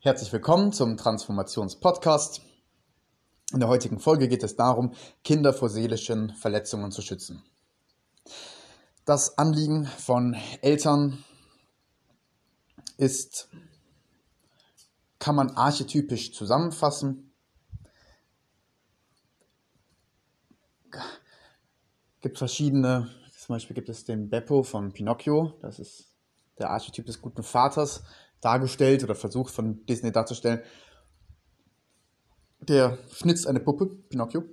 Herzlich willkommen zum Transformations-Podcast. In der heutigen Folge geht es darum, Kinder vor seelischen Verletzungen zu schützen. Das Anliegen von Eltern ist, kann man archetypisch zusammenfassen. Gibt verschiedene, zum Beispiel gibt es den Beppo von Pinocchio, das ist der Archetyp des guten Vaters, dargestellt oder versucht von Disney darzustellen. Der schnitzt eine Puppe, Pinocchio,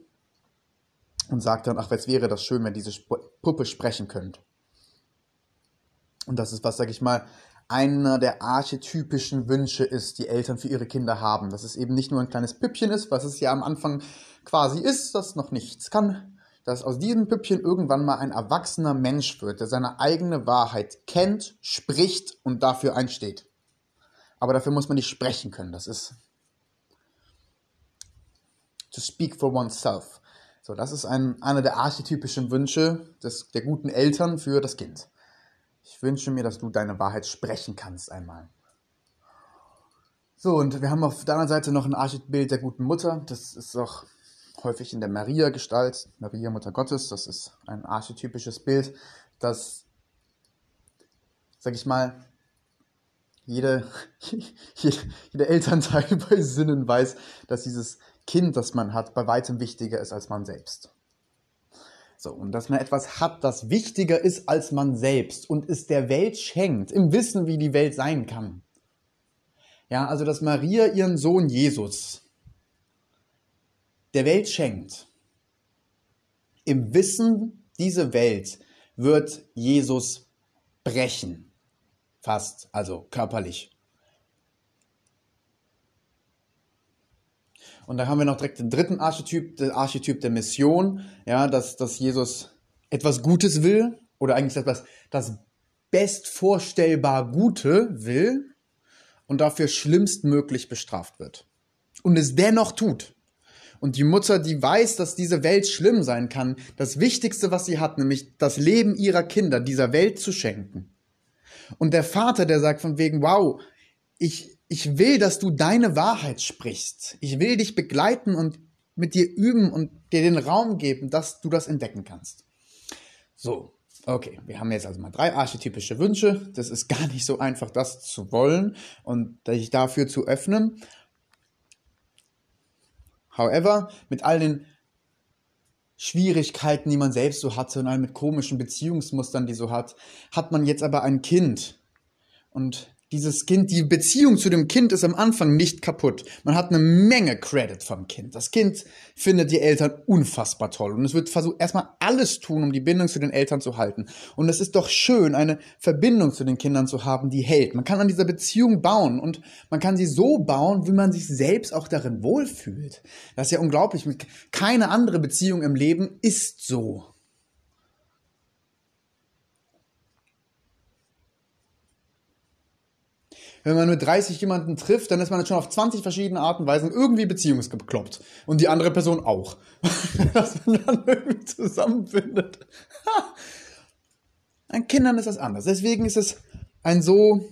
und sagt dann, ach, jetzt wäre das schön, wenn diese Puppe sprechen könnte. Und das ist, was, sag ich mal, einer der archetypischen Wünsche ist, die Eltern für ihre Kinder haben. Dass es eben nicht nur ein kleines Püppchen ist, was es ja am Anfang quasi ist, das noch nichts kann. Dass aus diesem Püppchen irgendwann mal ein erwachsener Mensch wird, der seine eigene Wahrheit kennt, spricht und dafür einsteht. Aber dafür muss man nicht sprechen können. Das ist to speak for oneself. So, das ist ein, einer der archetypischen Wünsche des, der guten Eltern für das Kind. Ich wünsche mir, dass du deine Wahrheit sprechen kannst einmal. So, und wir haben auf der anderen Seite noch ein Archetypbild der guten Mutter. Das ist auch häufig in der Maria-Gestalt, Maria, Mutter Gottes. Das ist ein archetypisches Bild, das, sag ich mal, jede, jeder Elternteil bei Sinnen weiß, dass dieses Kind, das man hat, bei weitem wichtiger ist als man selbst. So, und dass man etwas hat, das wichtiger ist als man selbst und es der Welt schenkt, im Wissen, wie die Welt sein kann. Ja, also dass Maria ihren Sohn Jesus der Welt schenkt, im Wissen, diese Welt wird Jesus brechen. Fast, also körperlich. Und da haben wir noch direkt den dritten Archetyp, der Archetyp der Mission, ja, dass, dass Jesus etwas Gutes will oder eigentlich etwas, das bestvorstellbar Gute will und dafür schlimmstmöglich bestraft wird. Und es dennoch tut. Und die Mutter, die weiß, dass diese Welt schlimm sein kann, das Wichtigste, was sie hat, nämlich das Leben ihrer Kinder dieser Welt zu schenken. Und der Vater, der sagt von wegen, wow, ich, ich will, dass du deine Wahrheit sprichst. Ich will dich begleiten und mit dir üben und dir den Raum geben, dass du das entdecken kannst. So, okay, wir haben jetzt also mal drei archetypische Wünsche. Das ist gar nicht so einfach, das zu wollen und sich dafür zu öffnen. However, mit all den Schwierigkeiten, die man selbst so hatte und mit komischen Beziehungsmustern, die so hat, hat man jetzt aber ein Kind. Und dieses Kind, die Beziehung zu dem Kind ist am Anfang nicht kaputt. Man hat eine Menge Credit vom Kind. Das Kind findet die Eltern unfassbar toll und es wird versucht, erstmal alles tun, um die Bindung zu den Eltern zu halten. Und es ist doch schön, eine Verbindung zu den Kindern zu haben, die hält. Man kann an dieser Beziehung bauen und man kann sie so bauen, wie man sich selbst auch darin wohlfühlt. Das ist ja unglaublich. Keine andere Beziehung im Leben ist so. Wenn man mit 30 jemanden trifft, dann ist man schon auf 20 verschiedene Arten und Weisen irgendwie beziehungsgekloppt. Und die andere Person auch. Dass man dann irgendwie zusammenfindet. An Kindern ist das anders. Deswegen ist es ein so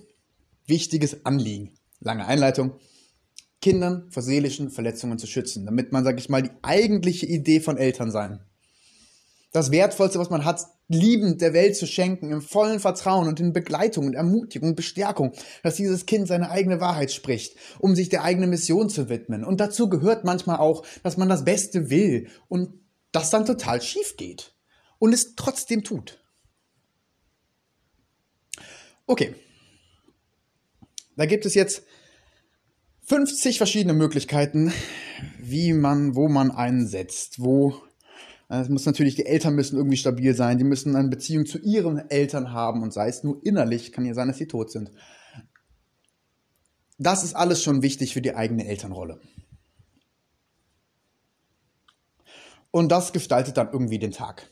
wichtiges Anliegen. Lange Einleitung. Kindern vor seelischen Verletzungen zu schützen, damit man, sag ich mal, die eigentliche Idee von Eltern sein das Wertvollste, was man hat, liebend der Welt zu schenken, im vollen Vertrauen und in Begleitung und Ermutigung und Bestärkung, dass dieses Kind seine eigene Wahrheit spricht, um sich der eigenen Mission zu widmen. Und dazu gehört manchmal auch, dass man das Beste will und das dann total schief geht und es trotzdem tut. Okay. Da gibt es jetzt 50 verschiedene Möglichkeiten, wie man, wo man einsetzt, wo es muss natürlich, die Eltern müssen irgendwie stabil sein, die müssen eine Beziehung zu ihren Eltern haben und sei es nur innerlich, kann ja sein, dass sie tot sind. Das ist alles schon wichtig für die eigene Elternrolle. Und das gestaltet dann irgendwie den Tag.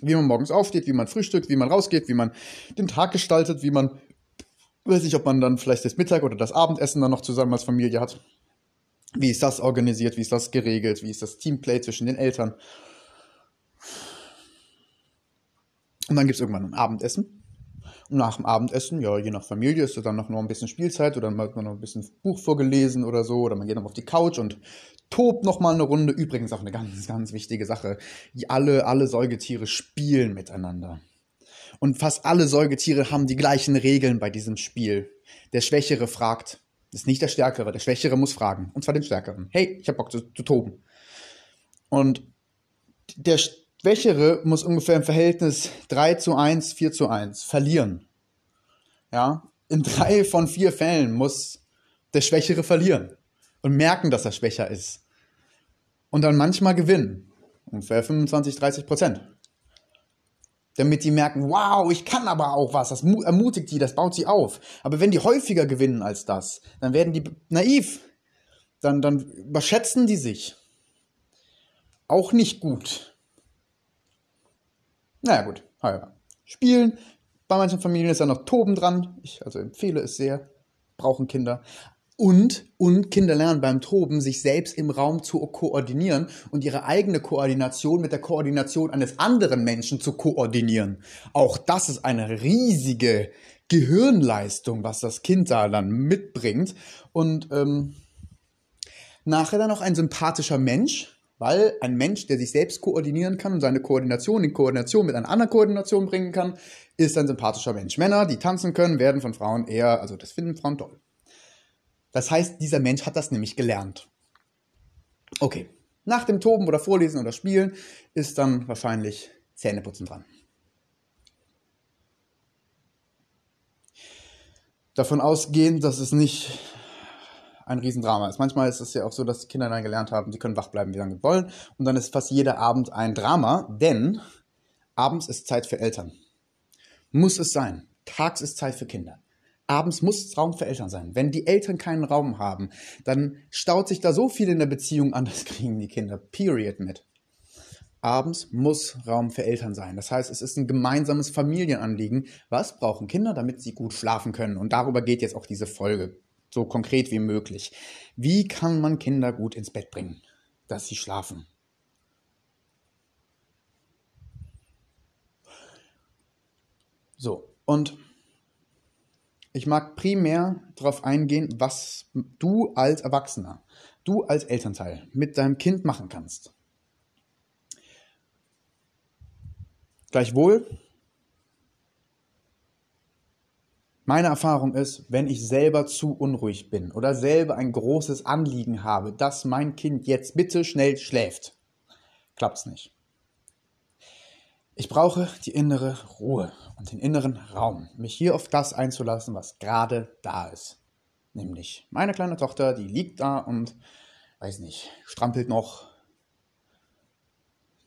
Wie man morgens aufsteht, wie man frühstückt, wie man rausgeht, wie man den Tag gestaltet, wie man, weiß ich, ob man dann vielleicht das Mittag oder das Abendessen dann noch zusammen als Familie hat. Wie ist das organisiert, wie ist das geregelt, wie ist das Teamplay zwischen den Eltern und dann gibt es irgendwann ein Abendessen. Und nach dem Abendessen, ja, je nach Familie ist dann noch, noch ein bisschen Spielzeit oder man hat noch ein bisschen Buch vorgelesen oder so. Oder man geht noch auf die Couch und tobt noch mal eine Runde. Übrigens auch eine ganz, ganz wichtige Sache. Alle, alle Säugetiere spielen miteinander. Und fast alle Säugetiere haben die gleichen Regeln bei diesem Spiel. Der Schwächere fragt, ist nicht der Stärkere, der Schwächere muss fragen. Und zwar den Stärkeren. Hey, ich hab Bock zu, zu toben. Und der Schwächere muss ungefähr im Verhältnis 3 zu 1, 4 zu 1 verlieren. Ja, in drei von vier Fällen muss der Schwächere verlieren und merken, dass er schwächer ist. Und dann manchmal gewinnen. Ungefähr 25, 30 Prozent. Damit die merken, wow, ich kann aber auch was. Das ermutigt die, das baut sie auf. Aber wenn die häufiger gewinnen als das, dann werden die naiv. Dann, dann überschätzen die sich. Auch nicht gut. Naja, gut. Ja. Spielen. Bei manchen Familien ist ja noch Toben dran. Ich also empfehle es sehr. Brauchen Kinder. Und, und Kinder lernen beim Toben, sich selbst im Raum zu koordinieren und ihre eigene Koordination mit der Koordination eines anderen Menschen zu koordinieren. Auch das ist eine riesige Gehirnleistung, was das Kind da dann mitbringt. Und ähm, nachher dann auch ein sympathischer Mensch, weil ein Mensch, der sich selbst koordinieren kann und seine Koordination in Koordination mit einer anderen Koordination bringen kann, ist ein sympathischer Mensch. Männer, die tanzen können, werden von Frauen eher, also das finden Frauen toll. Das heißt, dieser Mensch hat das nämlich gelernt. Okay, nach dem Toben oder Vorlesen oder Spielen ist dann wahrscheinlich Zähneputzen dran. Davon ausgehend, dass es nicht ein Riesendrama ist. Manchmal ist es ja auch so, dass Kinder dann gelernt haben, sie können wach bleiben, wie lange sie wollen. Und dann ist fast jeder Abend ein Drama, denn abends ist Zeit für Eltern. Muss es sein. Tags ist Zeit für Kinder. Abends muss Raum für Eltern sein. Wenn die Eltern keinen Raum haben, dann staut sich da so viel in der Beziehung an, das kriegen die Kinder period mit. Abends muss Raum für Eltern sein. Das heißt, es ist ein gemeinsames Familienanliegen. Was brauchen Kinder, damit sie gut schlafen können? Und darüber geht jetzt auch diese Folge so konkret wie möglich. Wie kann man Kinder gut ins Bett bringen, dass sie schlafen? So, und ich mag primär darauf eingehen, was du als Erwachsener, du als Elternteil mit deinem Kind machen kannst. Gleichwohl Meine Erfahrung ist, wenn ich selber zu unruhig bin oder selber ein großes Anliegen habe, dass mein Kind jetzt bitte schnell schläft, klappt's nicht. Ich brauche die innere Ruhe und den inneren Raum, mich hier auf das einzulassen, was gerade da ist. Nämlich meine kleine Tochter, die liegt da und, weiß nicht, strampelt noch,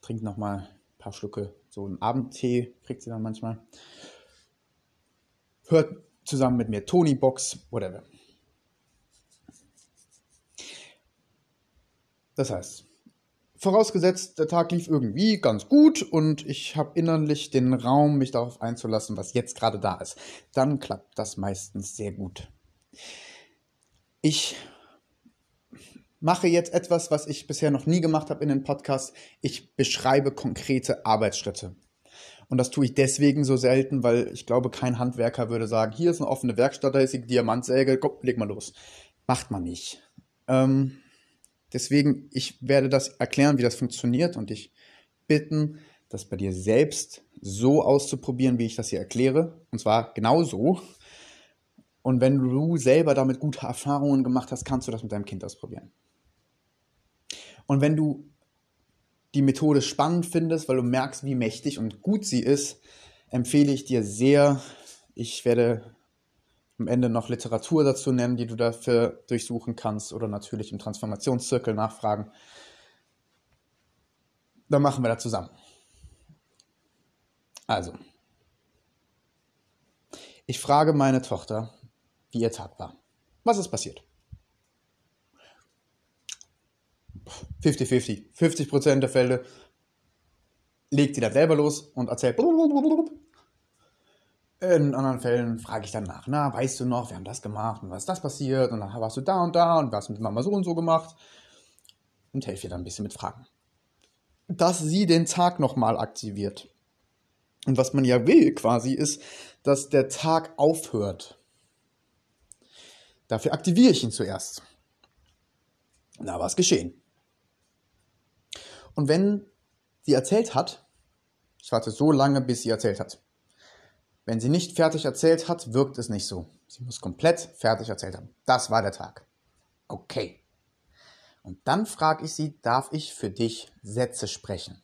trinkt noch mal ein paar Schlucke, so einen Abendtee kriegt sie dann manchmal, hört zusammen mit mir, Tony Box, whatever. Das heißt, vorausgesetzt, der Tag lief irgendwie ganz gut und ich habe innerlich den Raum, mich darauf einzulassen, was jetzt gerade da ist, dann klappt das meistens sehr gut. Ich mache jetzt etwas, was ich bisher noch nie gemacht habe in den Podcast. Ich beschreibe konkrete Arbeitsschritte. Und das tue ich deswegen so selten, weil ich glaube, kein Handwerker würde sagen, hier ist eine offene Werkstatt, da ist die Diamantsäge, komm, leg mal los. Macht man nicht. Ähm, deswegen, ich werde das erklären, wie das funktioniert und dich bitten, das bei dir selbst so auszuprobieren, wie ich das hier erkläre. Und zwar genau so. Und wenn du selber damit gute Erfahrungen gemacht hast, kannst du das mit deinem Kind ausprobieren. Und wenn du die Methode spannend findest, weil du merkst, wie mächtig und gut sie ist, empfehle ich dir sehr. Ich werde am Ende noch Literatur dazu nennen, die du dafür durchsuchen kannst oder natürlich im Transformationszirkel nachfragen. Dann machen wir das zusammen. Also, ich frage meine Tochter, wie ihr Tag war. Was ist passiert? 50-50. 50 Prozent der Fälle legt sie dann selber los und erzählt. In anderen Fällen frage ich dann nach, na, weißt du noch, wir haben das gemacht und was ist das passiert und dann warst du da und da und was mit Mama so und so gemacht und helfe ihr dann ein bisschen mit Fragen. Dass sie den Tag nochmal aktiviert. Und was man ja will quasi ist, dass der Tag aufhört. Dafür aktiviere ich ihn zuerst. Na, was geschehen? Und wenn sie erzählt hat, ich warte so lange, bis sie erzählt hat. Wenn sie nicht fertig erzählt hat, wirkt es nicht so. Sie muss komplett fertig erzählt haben. Das war der Tag. Okay. Und dann frage ich sie, darf ich für dich Sätze sprechen?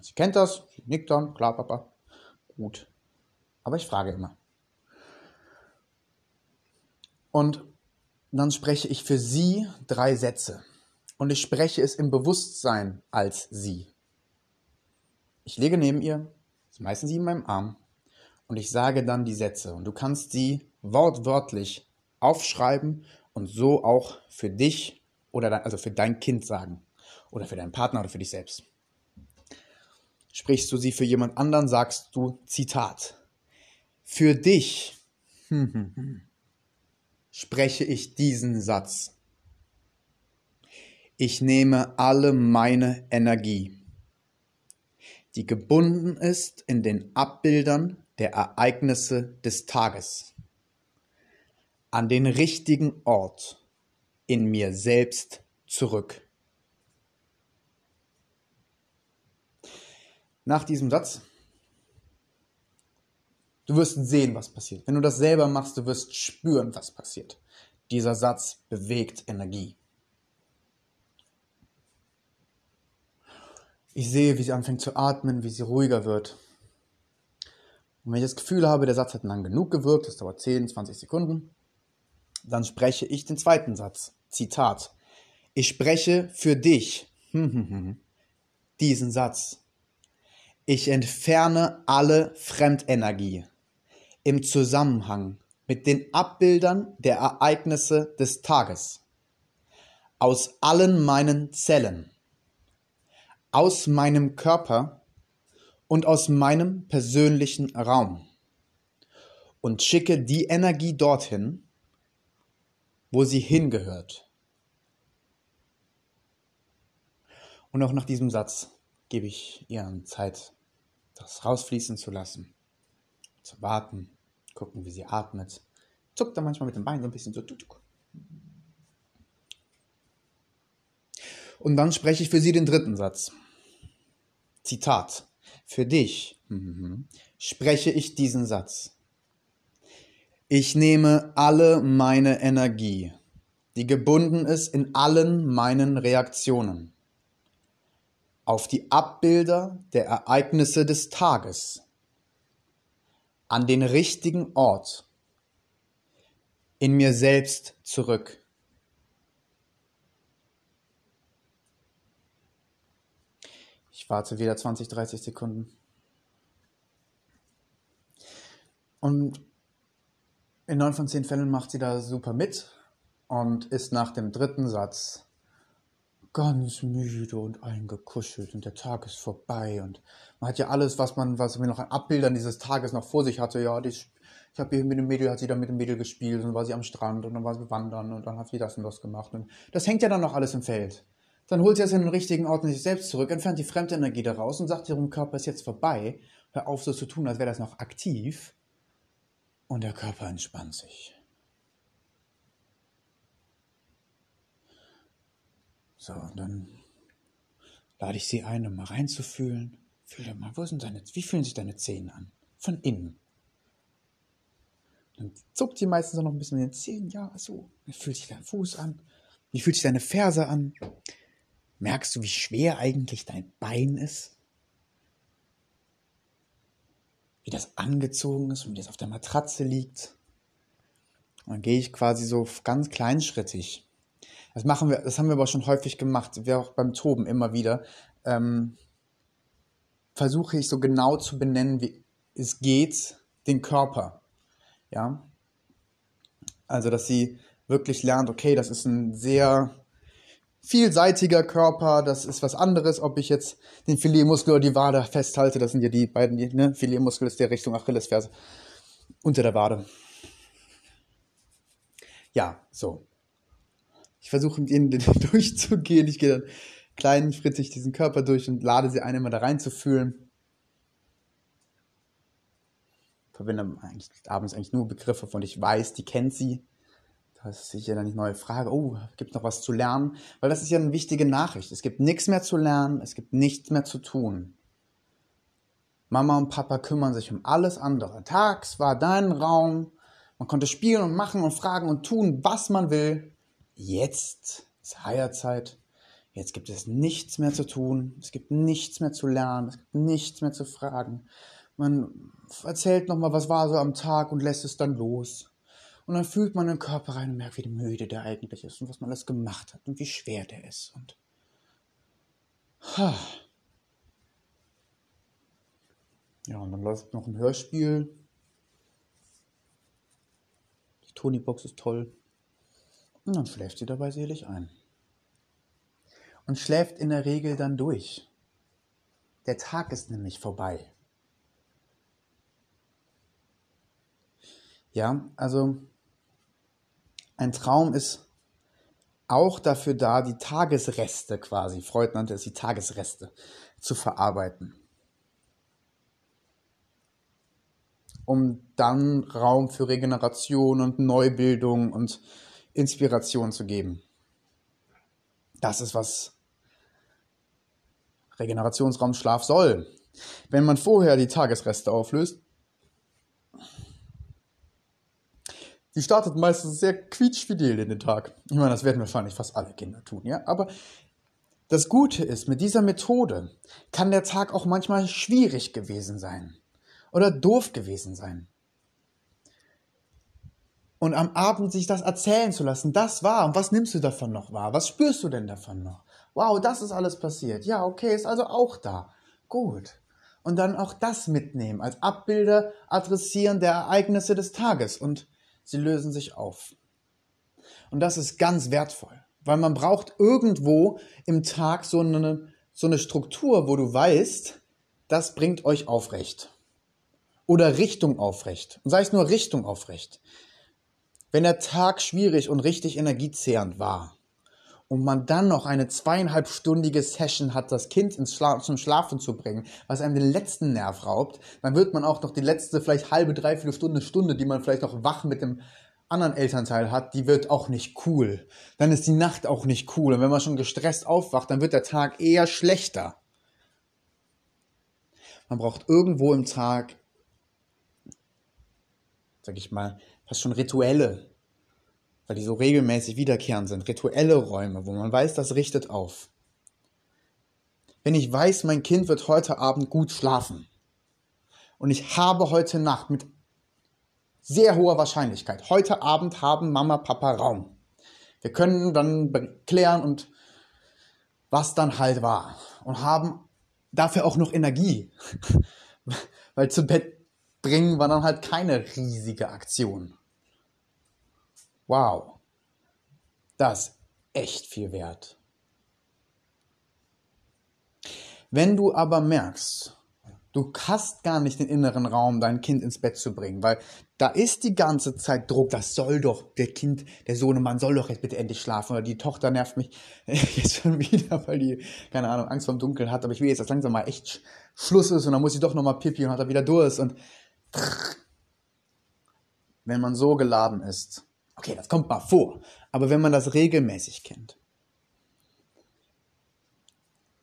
Sie kennt das, sie nickt dann, klar, Papa. Gut. Aber ich frage immer. Und dann spreche ich für sie drei Sätze. Und ich spreche es im Bewusstsein als sie. Ich lege neben ihr, ist meistens sie in meinem Arm, und ich sage dann die Sätze. Und du kannst sie wortwörtlich aufschreiben und so auch für dich oder also für dein Kind sagen. Oder für deinen Partner oder für dich selbst. Sprichst du sie für jemand anderen, sagst du Zitat. Für dich spreche ich diesen Satz. Ich nehme alle meine Energie, die gebunden ist in den Abbildern der Ereignisse des Tages, an den richtigen Ort in mir selbst zurück. Nach diesem Satz, du wirst sehen, was passiert. Wenn du das selber machst, du wirst spüren, was passiert. Dieser Satz bewegt Energie. Ich sehe, wie sie anfängt zu atmen, wie sie ruhiger wird. Und wenn ich das Gefühl habe, der Satz hat lang genug gewirkt, das dauert 10, 20 Sekunden, dann spreche ich den zweiten Satz. Zitat. Ich spreche für dich diesen Satz. Ich entferne alle Fremdenergie im Zusammenhang mit den Abbildern der Ereignisse des Tages aus allen meinen Zellen aus meinem Körper und aus meinem persönlichen Raum und schicke die Energie dorthin, wo sie hingehört. Und auch nach diesem Satz gebe ich ihr Zeit, das rausfließen zu lassen, zu warten, gucken, wie sie atmet. Zuckt dann manchmal mit dem Bein so ein bisschen so. Und dann spreche ich für sie den dritten Satz. Zitat. Für dich mhm, spreche ich diesen Satz. Ich nehme alle meine Energie, die gebunden ist in allen meinen Reaktionen, auf die Abbilder der Ereignisse des Tages, an den richtigen Ort, in mir selbst zurück. Ich warte wieder 20, 30 Sekunden. Und in neun von zehn Fällen macht sie da super mit und ist nach dem dritten Satz ganz müde und eingekuschelt und der Tag ist vorbei und man hat ja alles, was man, was man noch an Abbildern dieses Tages noch vor sich hatte. Ja, die, ich habe hier mit dem Mädel, hat sie da mit dem Mädel gespielt und war sie am Strand und dann war sie wandern und dann hat sie das und das gemacht und das hängt ja dann noch alles im Feld. Dann holt in den richtigen Ort in sich selbst zurück, entfernt die Fremdenergie daraus und sagt ihrem Körper, ist jetzt vorbei. Hör auf, so zu tun, als wäre das noch aktiv. Und der Körper entspannt sich. So, und dann lade ich sie ein, um mal reinzufühlen. Fühl doch mal, wo sind deine, wie fühlen sich deine Zehen an? Von innen. Dann zuckt sie meistens noch ein bisschen mit den Zehen. Ja, so. Wie fühlt sich dein Fuß an? Wie fühlt sich deine Ferse an? Merkst du, wie schwer eigentlich dein Bein ist? Wie das angezogen ist und wie das auf der Matratze liegt? Und dann gehe ich quasi so ganz kleinschrittig. Das machen wir, das haben wir aber schon häufig gemacht, wir auch beim Toben immer wieder. Ähm, versuche ich so genau zu benennen, wie es geht, den Körper. Ja. Also, dass sie wirklich lernt, okay, das ist ein sehr vielseitiger Körper, das ist was anderes, ob ich jetzt den Filetmuskel oder die Wade festhalte, das sind ja die beiden, ne? Filetmuskel ist der Richtung Achillesferse unter der Wade. Ja, so. Ich versuche mit ihnen durchzugehen, ich gehe dann klein fritzig diesen Körper durch und lade sie ein, immer da reinzufühlen. Verwende eigentlich abends eigentlich nur Begriffe, von ich weiß, die kennt sie das ist sicher die neue Frage, oh, gibt noch was zu lernen? Weil das ist ja eine wichtige Nachricht. Es gibt nichts mehr zu lernen, es gibt nichts mehr zu tun. Mama und Papa kümmern sich um alles andere. Tags war dein Raum, man konnte spielen und machen und fragen und tun, was man will. Jetzt ist Heierzeit. Jetzt gibt es nichts mehr zu tun, es gibt nichts mehr zu lernen, es gibt nichts mehr zu fragen. Man erzählt nochmal, was war so am Tag und lässt es dann los. Und dann fühlt man den Körper rein und merkt, wie müde der eigentlich ist und was man alles gemacht hat und wie schwer der ist. Und ja, und dann läuft noch ein Hörspiel. Die Tony-Box ist toll. Und dann schläft sie dabei selig ein und schläft in der Regel dann durch. Der Tag ist nämlich vorbei. Ja, also ein Traum ist auch dafür da, die Tagesreste quasi, Freud nannte es die Tagesreste, zu verarbeiten. Um dann Raum für Regeneration und Neubildung und Inspiration zu geben. Das ist, was Regenerationsraumschlaf soll. Wenn man vorher die Tagesreste auflöst, die startet meistens sehr quietschfidel in den Tag. Ich meine, das werden wahrscheinlich fast alle Kinder tun, ja. Aber das Gute ist, mit dieser Methode kann der Tag auch manchmal schwierig gewesen sein oder doof gewesen sein. Und am Abend sich das erzählen zu lassen, das war. Und was nimmst du davon noch wahr? Was spürst du denn davon noch? Wow, das ist alles passiert. Ja, okay, ist also auch da. Gut. Und dann auch das mitnehmen, als Abbilder adressieren der Ereignisse des Tages und sie lösen sich auf. Und das ist ganz wertvoll, weil man braucht irgendwo im Tag so eine, so eine Struktur, wo du weißt, das bringt euch aufrecht. Oder Richtung aufrecht. Und sei es nur Richtung aufrecht. Wenn der Tag schwierig und richtig energiezehrend war, und man dann noch eine zweieinhalbstündige Session hat, das Kind ins Schla zum Schlafen zu bringen, was einem den letzten Nerv raubt, dann wird man auch noch die letzte vielleicht halbe, dreiviertel Stunde, Stunde, die man vielleicht noch wach mit dem anderen Elternteil hat, die wird auch nicht cool. Dann ist die Nacht auch nicht cool. Und wenn man schon gestresst aufwacht, dann wird der Tag eher schlechter. Man braucht irgendwo im Tag, sag ich mal, fast schon Rituelle, weil die so regelmäßig wiederkehrend sind, rituelle Räume, wo man weiß, das richtet auf. Wenn ich weiß, mein Kind wird heute Abend gut schlafen und ich habe heute Nacht mit sehr hoher Wahrscheinlichkeit, heute Abend haben Mama, Papa Raum. Wir können dann klären und was dann halt war und haben dafür auch noch Energie, weil zu Bett bringen war dann halt keine riesige Aktion. Wow, das ist echt viel wert. Wenn du aber merkst, du hast gar nicht den inneren Raum, dein Kind ins Bett zu bringen, weil da ist die ganze Zeit Druck, das soll doch, der Kind, der Sohnemann soll doch jetzt bitte endlich schlafen oder die Tochter nervt mich jetzt schon wieder, weil die, keine Ahnung, Angst vorm Dunkeln hat, aber ich will jetzt, dass langsam mal echt Schluss ist und dann muss sie doch nochmal pipi und hat er wieder Durst und wenn man so geladen ist, Okay, das kommt mal vor. Aber wenn man das regelmäßig kennt,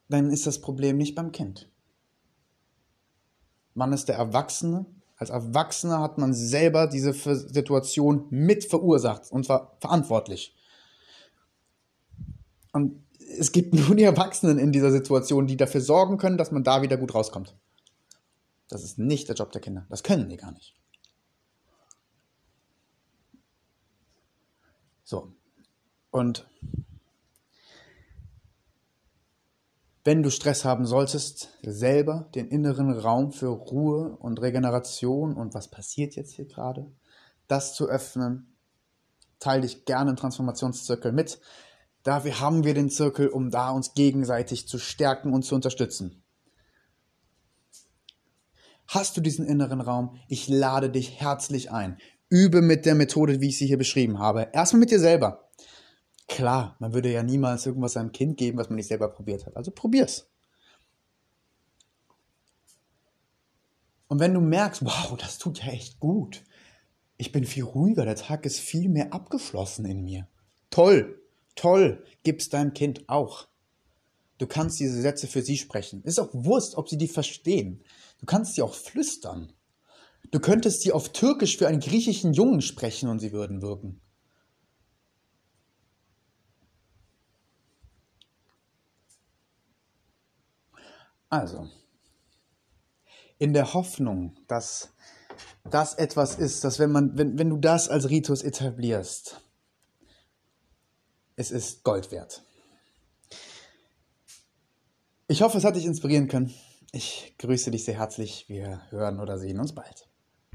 dann ist das Problem nicht beim Kind. Man ist der Erwachsene. Als Erwachsener hat man selber diese Situation mit verursacht und zwar verantwortlich. Und es gibt nur die Erwachsenen in dieser Situation, die dafür sorgen können, dass man da wieder gut rauskommt. Das ist nicht der Job der Kinder. Das können die gar nicht. So. Und wenn du Stress haben solltest, selber den inneren Raum für Ruhe und Regeneration und was passiert jetzt hier gerade, das zu öffnen, teile dich gerne im Transformationszirkel mit. Dafür haben wir den Zirkel, um da uns gegenseitig zu stärken und zu unterstützen. Hast du diesen inneren Raum? Ich lade dich herzlich ein übe mit der Methode, wie ich sie hier beschrieben habe. Erstmal mit dir selber. Klar, man würde ja niemals irgendwas einem Kind geben, was man nicht selber probiert hat. Also probier's. Und wenn du merkst, wow, das tut ja echt gut, ich bin viel ruhiger, der Tag ist viel mehr abgeschlossen in mir. Toll, toll, gib's deinem Kind auch. Du kannst diese Sätze für sie sprechen. Ist auch Wurst, ob sie die verstehen. Du kannst sie auch flüstern. Du könntest sie auf Türkisch für einen griechischen Jungen sprechen und sie würden wirken. Also, in der Hoffnung, dass das etwas ist, dass wenn man, wenn, wenn du das als Ritus etablierst, es ist Gold wert. Ich hoffe, es hat dich inspirieren können. Ich grüße dich sehr herzlich. Wir hören oder sehen uns bald.